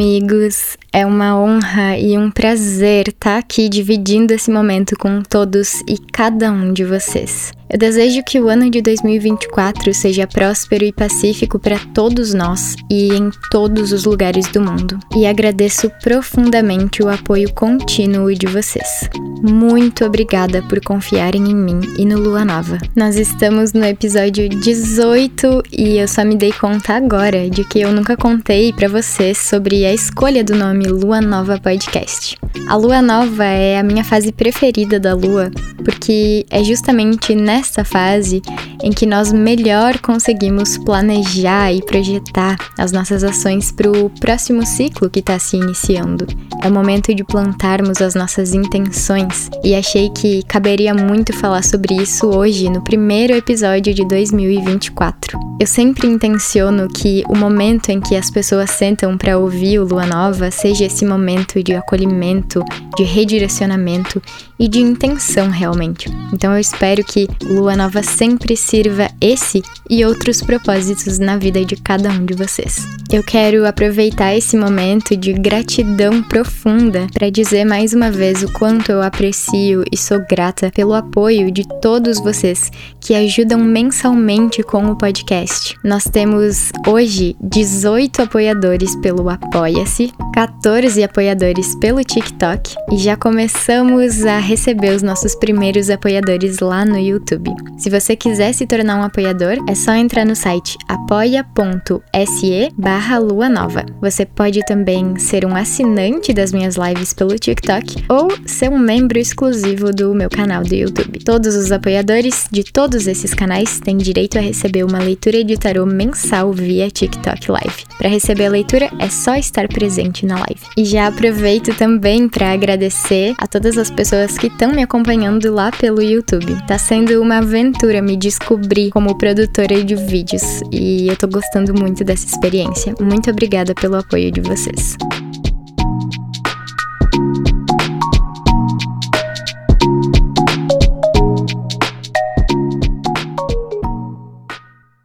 amigos! É uma honra e um prazer estar aqui dividindo esse momento com todos e cada um de vocês. Eu desejo que o ano de 2024 seja próspero e pacífico para todos nós e em todos os lugares do mundo. E agradeço profundamente o apoio contínuo de vocês. Muito obrigada por confiarem em mim e no Lua Nova. Nós estamos no episódio 18 e eu só me dei conta agora de que eu nunca contei para vocês sobre a escolha do nome Lua Nova Podcast. A Lua Nova é a minha fase preferida da Lua, porque é justamente nessa fase em que nós melhor conseguimos planejar e projetar as nossas ações para o próximo ciclo que está se iniciando. É o momento de plantarmos as nossas intenções e achei que caberia muito falar sobre isso hoje no primeiro episódio de 2024. Eu sempre intenciono que o momento em que as pessoas sentam para ouvir o Lua Nova seja esse momento de acolhimento, de redirecionamento e de intenção realmente. Então eu espero que Lua Nova sempre sirva esse e outros propósitos na vida de cada um de vocês. Eu quero aproveitar esse momento de gratidão profunda para dizer mais uma vez o quanto eu aprecio e sou grata pelo apoio de todos vocês que ajudam mensalmente com o podcast. Nós temos hoje 18 apoiadores pelo Apoia-se, 14 apoiadores pelo TikTok e já começamos a receber os nossos primeiros apoiadores lá no YouTube. Se você quiser se tornar um apoiador, é só entrar no site apoia.se barra lua nova. Você pode também ser um assinante das minhas lives pelo TikTok ou ser um membro exclusivo do meu canal do YouTube. Todos os apoiadores de todos esses canais têm direito a receber uma leitura de tarô mensal via TikTok Live. Para receber a leitura, é só estar presente na live. E já aproveito também para agradecer a todas as pessoas que estão me acompanhando lá pelo YouTube. Tá sendo uma aventura me descobrir como produtora de vídeos e eu tô gostando muito dessa experiência. Muito obrigada pelo apoio de vocês.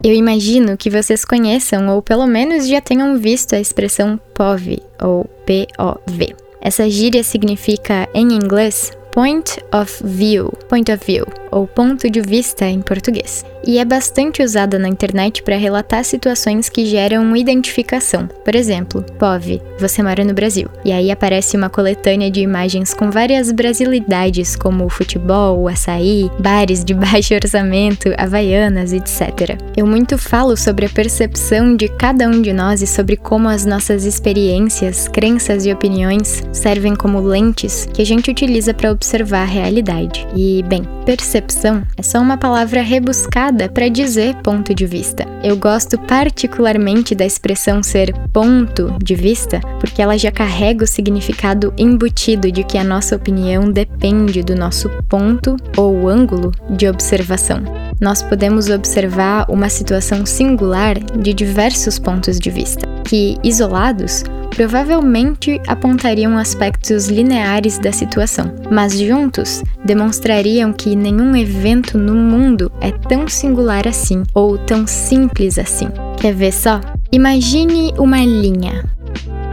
Eu imagino que vocês conheçam ou pelo menos já tenham visto a expressão POV ou POV. Essa gíria significa em inglês Point of View, Point of View, ou ponto de vista em português, e é bastante usada na internet para relatar situações que geram identificação. Por exemplo, POV, você mora no Brasil, e aí aparece uma coletânea de imagens com várias brasilidades como futebol, açaí, bares de baixo orçamento, havaianas, etc. Eu muito falo sobre a percepção de cada um de nós e sobre como as nossas experiências, crenças e opiniões servem como lentes que a gente utiliza para observar a realidade. E, bem, percepção é só uma palavra rebuscada para dizer ponto de vista. Eu gosto particularmente da expressão ser ponto de vista porque ela já carrega o significado embutido de que a nossa opinião depende do nosso ponto ou ângulo de observação. Nós podemos observar uma situação singular de diversos pontos de vista, que, isolados, provavelmente apontariam aspectos lineares da situação, mas juntos demonstrariam que nenhum evento no mundo é tão singular assim ou tão simples assim. Quer ver só? Imagine uma linha.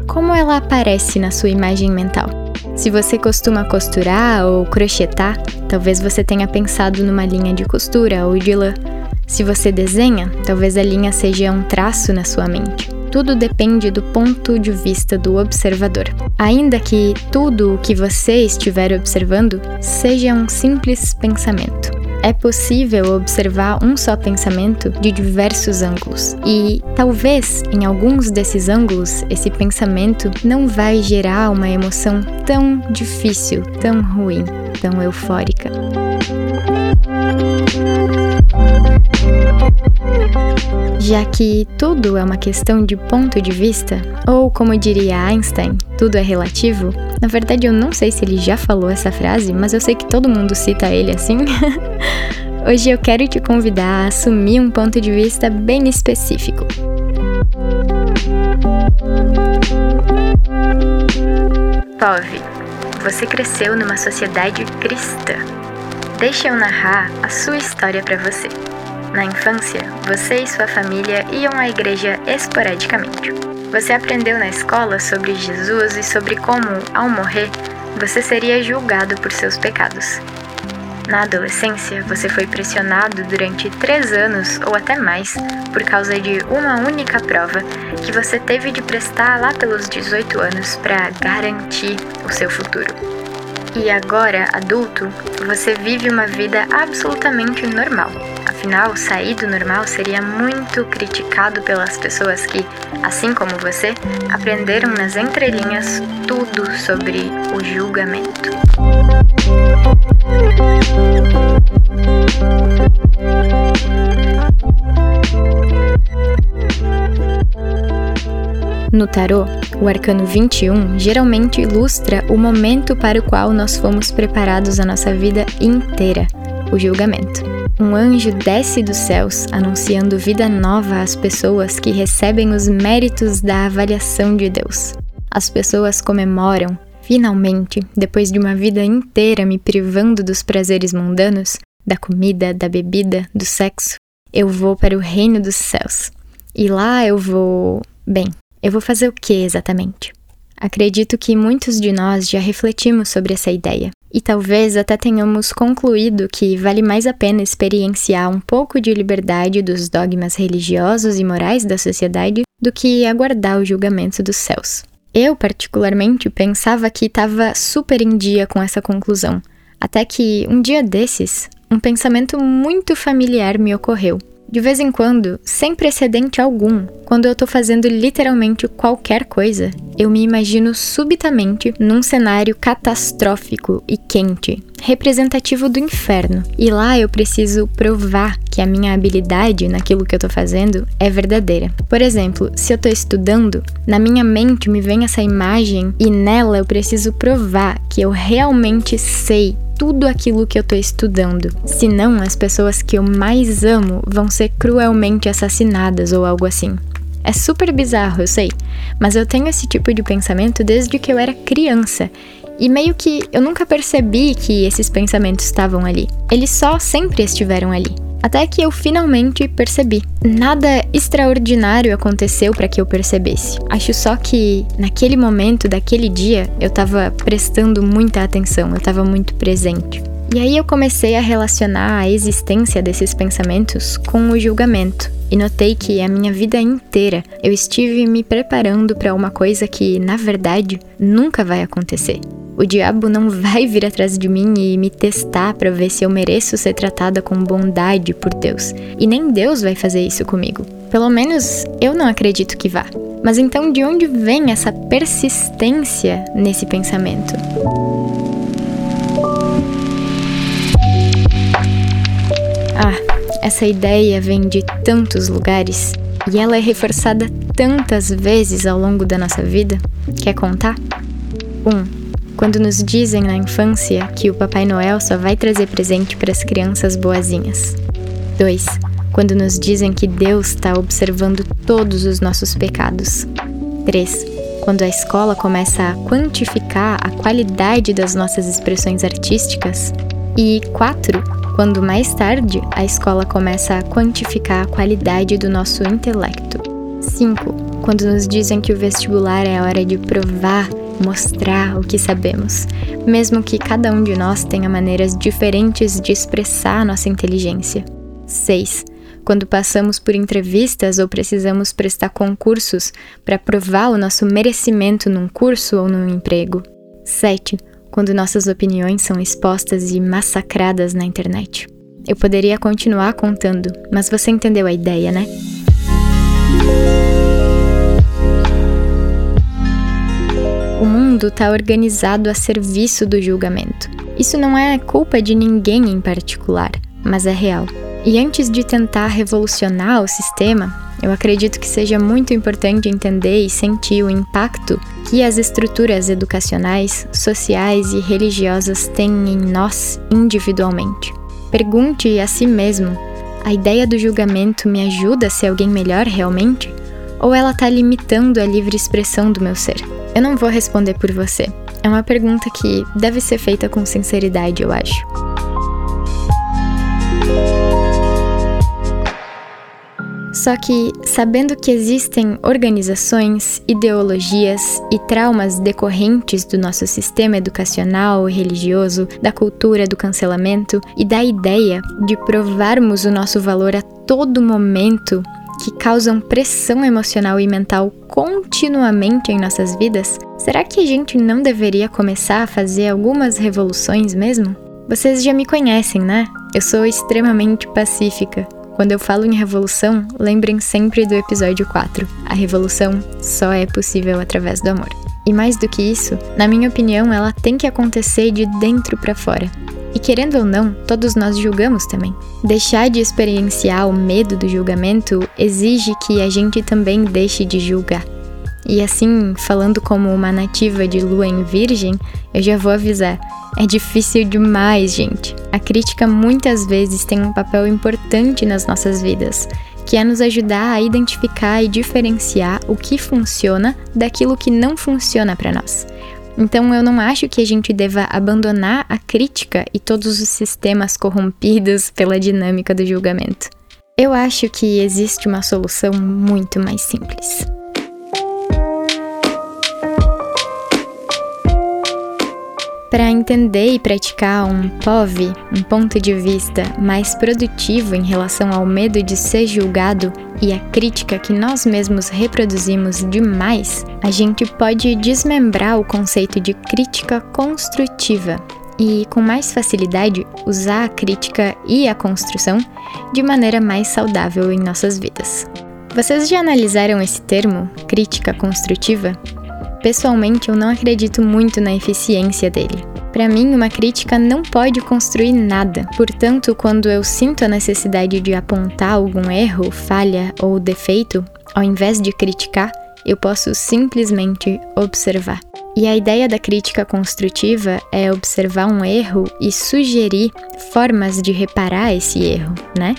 Como ela aparece na sua imagem mental? Se você costuma costurar ou crochetar, talvez você tenha pensado numa linha de costura ou de lã. Se você desenha, talvez a linha seja um traço na sua mente. Tudo depende do ponto de vista do observador. Ainda que tudo o que você estiver observando seja um simples pensamento. É possível observar um só pensamento de diversos ângulos, e talvez em alguns desses ângulos esse pensamento não vai gerar uma emoção tão difícil, tão ruim, tão eufórica. Já que tudo é uma questão de ponto de vista, ou como diria Einstein, tudo é relativo, na verdade eu não sei se ele já falou essa frase, mas eu sei que todo mundo cita ele assim. Hoje eu quero te convidar a assumir um ponto de vista bem específico. Pove, você cresceu numa sociedade cristã. Deixa eu narrar a sua história para você. Na infância, você e sua família iam à igreja esporadicamente. Você aprendeu na escola sobre Jesus e sobre como, ao morrer, você seria julgado por seus pecados. Na adolescência, você foi pressionado durante três anos ou até mais por causa de uma única prova que você teve de prestar lá pelos 18 anos para garantir o seu futuro. E agora, adulto, você vive uma vida absolutamente normal. Afinal, sair do normal seria muito criticado pelas pessoas que, assim como você, aprenderam nas entrelinhas tudo sobre o julgamento. No tarô, o arcano 21 geralmente ilustra o momento para o qual nós fomos preparados a nossa vida inteira, o julgamento. Um anjo desce dos céus anunciando vida nova às pessoas que recebem os méritos da avaliação de Deus. As pessoas comemoram, finalmente, depois de uma vida inteira me privando dos prazeres mundanos, da comida, da bebida, do sexo, eu vou para o reino dos céus. E lá eu vou. Bem, eu vou fazer o que exatamente? Acredito que muitos de nós já refletimos sobre essa ideia, e talvez até tenhamos concluído que vale mais a pena experienciar um pouco de liberdade dos dogmas religiosos e morais da sociedade do que aguardar o julgamento dos céus. Eu, particularmente, pensava que estava super em dia com essa conclusão, até que um dia desses, um pensamento muito familiar me ocorreu. De vez em quando, sem precedente algum, quando eu tô fazendo literalmente qualquer coisa, eu me imagino subitamente num cenário catastrófico e quente, representativo do inferno. E lá eu preciso provar que a minha habilidade naquilo que eu tô fazendo é verdadeira. Por exemplo, se eu tô estudando, na minha mente me vem essa imagem e nela eu preciso provar que eu realmente sei tudo aquilo que eu tô estudando. Senão, as pessoas que eu mais amo vão ser cruelmente assassinadas ou algo assim. É super bizarro, eu sei, mas eu tenho esse tipo de pensamento desde que eu era criança. E meio que eu nunca percebi que esses pensamentos estavam ali. Eles só sempre estiveram ali. Até que eu finalmente percebi. Nada extraordinário aconteceu para que eu percebesse. Acho só que naquele momento, daquele dia, eu tava prestando muita atenção, eu tava muito presente. E aí eu comecei a relacionar a existência desses pensamentos com o julgamento. E notei que a minha vida inteira eu estive me preparando para uma coisa que, na verdade, nunca vai acontecer. O diabo não vai vir atrás de mim e me testar para ver se eu mereço ser tratada com bondade por Deus. E nem Deus vai fazer isso comigo. Pelo menos eu não acredito que vá. Mas então de onde vem essa persistência nesse pensamento? Ah, essa ideia vem de tantos lugares e ela é reforçada tantas vezes ao longo da nossa vida. Quer contar? 1. Um, quando nos dizem na infância que o Papai Noel só vai trazer presente para as crianças boazinhas. 2. Quando nos dizem que Deus está observando todos os nossos pecados. 3. Quando a escola começa a quantificar a qualidade das nossas expressões artísticas. E 4. Quando mais tarde a escola começa a quantificar a qualidade do nosso intelecto. 5. Quando nos dizem que o vestibular é a hora de provar mostrar o que sabemos, mesmo que cada um de nós tenha maneiras diferentes de expressar nossa inteligência. 6. Quando passamos por entrevistas ou precisamos prestar concursos para provar o nosso merecimento num curso ou num emprego. 7. Quando nossas opiniões são expostas e massacradas na internet. Eu poderia continuar contando, mas você entendeu a ideia, né? Mundo está organizado a serviço do julgamento. Isso não é culpa de ninguém em particular, mas é real. E antes de tentar revolucionar o sistema, eu acredito que seja muito importante entender e sentir o impacto que as estruturas educacionais, sociais e religiosas têm em nós individualmente. Pergunte a si mesmo: a ideia do julgamento me ajuda a ser alguém melhor realmente? Ou ela está limitando a livre expressão do meu ser? Eu não vou responder por você. É uma pergunta que deve ser feita com sinceridade, eu acho. Só que, sabendo que existem organizações, ideologias e traumas decorrentes do nosso sistema educacional e religioso, da cultura do cancelamento e da ideia de provarmos o nosso valor a todo momento que causam pressão emocional e mental continuamente em nossas vidas, será que a gente não deveria começar a fazer algumas revoluções mesmo? Vocês já me conhecem, né? Eu sou extremamente pacífica. Quando eu falo em revolução, lembrem sempre do episódio 4. A revolução só é possível através do amor. E mais do que isso, na minha opinião, ela tem que acontecer de dentro para fora. E querendo ou não, todos nós julgamos também. Deixar de experienciar o medo do julgamento exige que a gente também deixe de julgar. E assim, falando como uma nativa de lua em virgem, eu já vou avisar. É difícil demais, gente. A crítica muitas vezes tem um papel importante nas nossas vidas, que é nos ajudar a identificar e diferenciar o que funciona daquilo que não funciona para nós. Então eu não acho que a gente deva abandonar a crítica e todos os sistemas corrompidos pela dinâmica do julgamento. Eu acho que existe uma solução muito mais simples. Para entender e praticar um POV, um ponto de vista mais produtivo em relação ao medo de ser julgado e a crítica que nós mesmos reproduzimos demais, a gente pode desmembrar o conceito de crítica construtiva e, com mais facilidade, usar a crítica e a construção de maneira mais saudável em nossas vidas. Vocês já analisaram esse termo, crítica construtiva? Pessoalmente, eu não acredito muito na eficiência dele. Para mim, uma crítica não pode construir nada. Portanto, quando eu sinto a necessidade de apontar algum erro, falha ou defeito, ao invés de criticar, eu posso simplesmente observar. E a ideia da crítica construtiva é observar um erro e sugerir formas de reparar esse erro, né?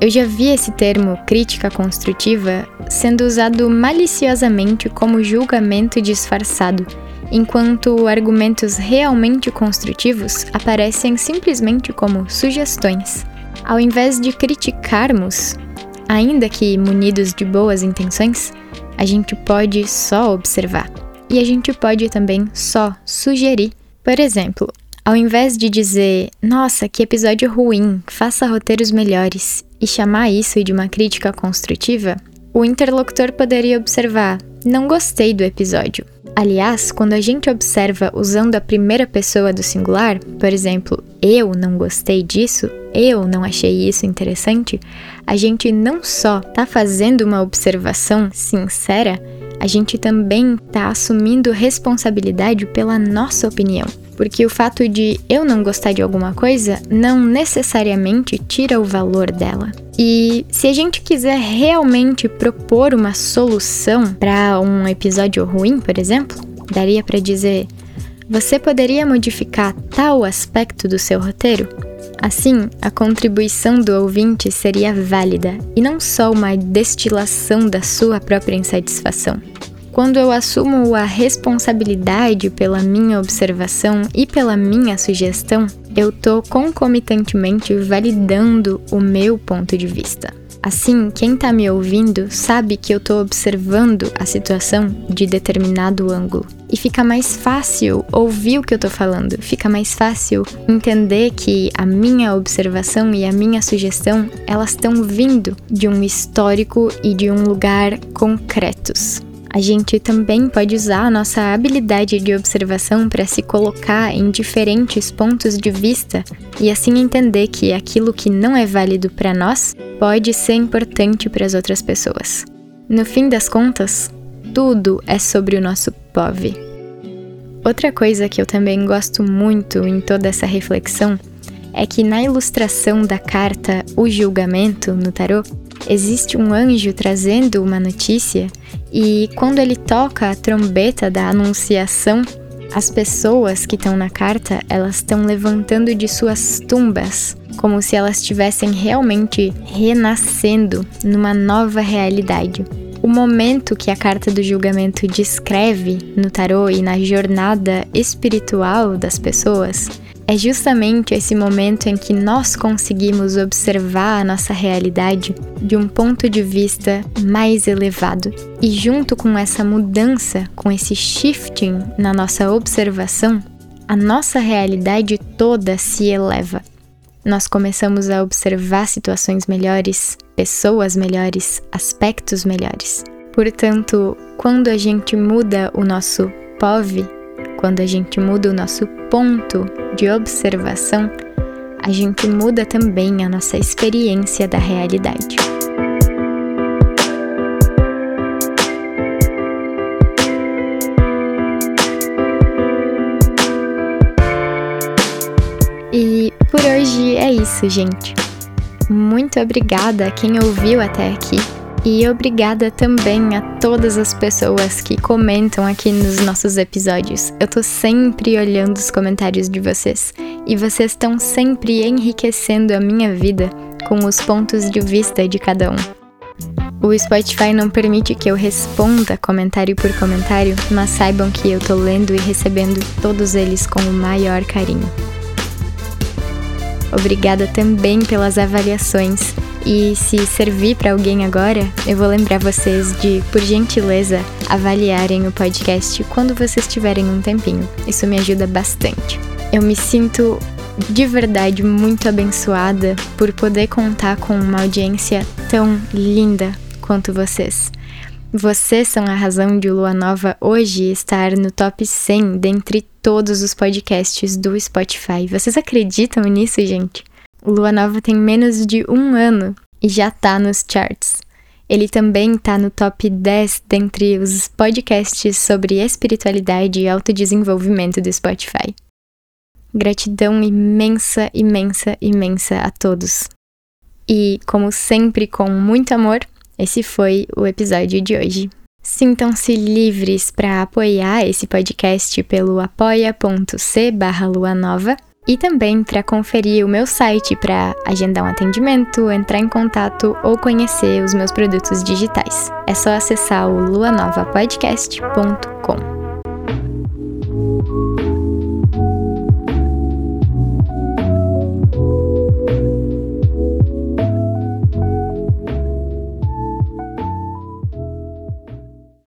Eu já vi esse termo crítica construtiva sendo usado maliciosamente como julgamento disfarçado, enquanto argumentos realmente construtivos aparecem simplesmente como sugestões. Ao invés de criticarmos, ainda que munidos de boas intenções, a gente pode só observar. E a gente pode também só sugerir. Por exemplo, ao invés de dizer, nossa, que episódio ruim, faça roteiros melhores, e chamar isso de uma crítica construtiva, o interlocutor poderia observar, não gostei do episódio. Aliás, quando a gente observa usando a primeira pessoa do singular, por exemplo, eu não gostei disso, eu não achei isso interessante, a gente não só está fazendo uma observação sincera, a gente também está assumindo responsabilidade pela nossa opinião. Porque o fato de eu não gostar de alguma coisa não necessariamente tira o valor dela. E se a gente quiser realmente propor uma solução para um episódio ruim, por exemplo, daria para dizer: você poderia modificar tal aspecto do seu roteiro? Assim, a contribuição do ouvinte seria válida e não só uma destilação da sua própria insatisfação. Quando eu assumo a responsabilidade pela minha observação e pela minha sugestão, eu estou concomitantemente validando o meu ponto de vista. Assim, quem está me ouvindo sabe que eu estou observando a situação de determinado ângulo. E fica mais fácil ouvir o que eu estou falando, fica mais fácil entender que a minha observação e a minha sugestão, elas estão vindo de um histórico e de um lugar concretos a gente também pode usar a nossa habilidade de observação para se colocar em diferentes pontos de vista e assim entender que aquilo que não é válido para nós pode ser importante para as outras pessoas. No fim das contas, tudo é sobre o nosso POV. Outra coisa que eu também gosto muito em toda essa reflexão é que na ilustração da carta O Julgamento no tarô, existe um anjo trazendo uma notícia e quando ele toca a trombeta da anunciação, as pessoas que estão na carta, elas estão levantando de suas tumbas, como se elas estivessem realmente renascendo numa nova realidade. O momento que a carta do julgamento descreve no tarô e na jornada espiritual das pessoas É justamente esse momento em que nós conseguimos observar a nossa realidade de um ponto de vista mais elevado. E junto com essa mudança, com esse shifting na nossa observação, a nossa realidade toda se eleva. Nós começamos a observar situações melhores, pessoas melhores, aspectos melhores. Portanto, quando a gente muda o nosso POV, quando a gente muda o nosso ponto de observação, a gente muda também a nossa experiência da realidade. E por hoje é isso, gente. Muito obrigada a quem ouviu até aqui. E obrigada também a todas as pessoas que comentam aqui nos nossos episódios. Eu tô sempre olhando os comentários de vocês e vocês estão sempre enriquecendo a minha vida com os pontos de vista de cada um. O Spotify não permite que eu responda comentário por comentário, mas saibam que eu tô lendo e recebendo todos eles com o maior carinho. Obrigada também pelas avaliações e se servir para alguém agora, eu vou lembrar vocês de, por gentileza, avaliarem o podcast quando vocês tiverem um tempinho. Isso me ajuda bastante. Eu me sinto de verdade muito abençoada por poder contar com uma audiência tão linda quanto vocês. Vocês são a razão de Lua Nova hoje estar no top 100 dentre todos os podcasts do Spotify. Vocês acreditam nisso, gente? Lua Nova tem menos de um ano e já tá nos charts. Ele também tá no top 10 dentre os podcasts sobre espiritualidade e autodesenvolvimento do Spotify. Gratidão imensa, imensa, imensa a todos. E, como sempre, com muito amor, esse foi o episódio de hoje. Sintam-se livres para apoiar esse podcast pelo apoia.c barra luanova e também para conferir o meu site para agendar um atendimento, entrar em contato ou conhecer os meus produtos digitais. É só acessar o luanovapodcast.com.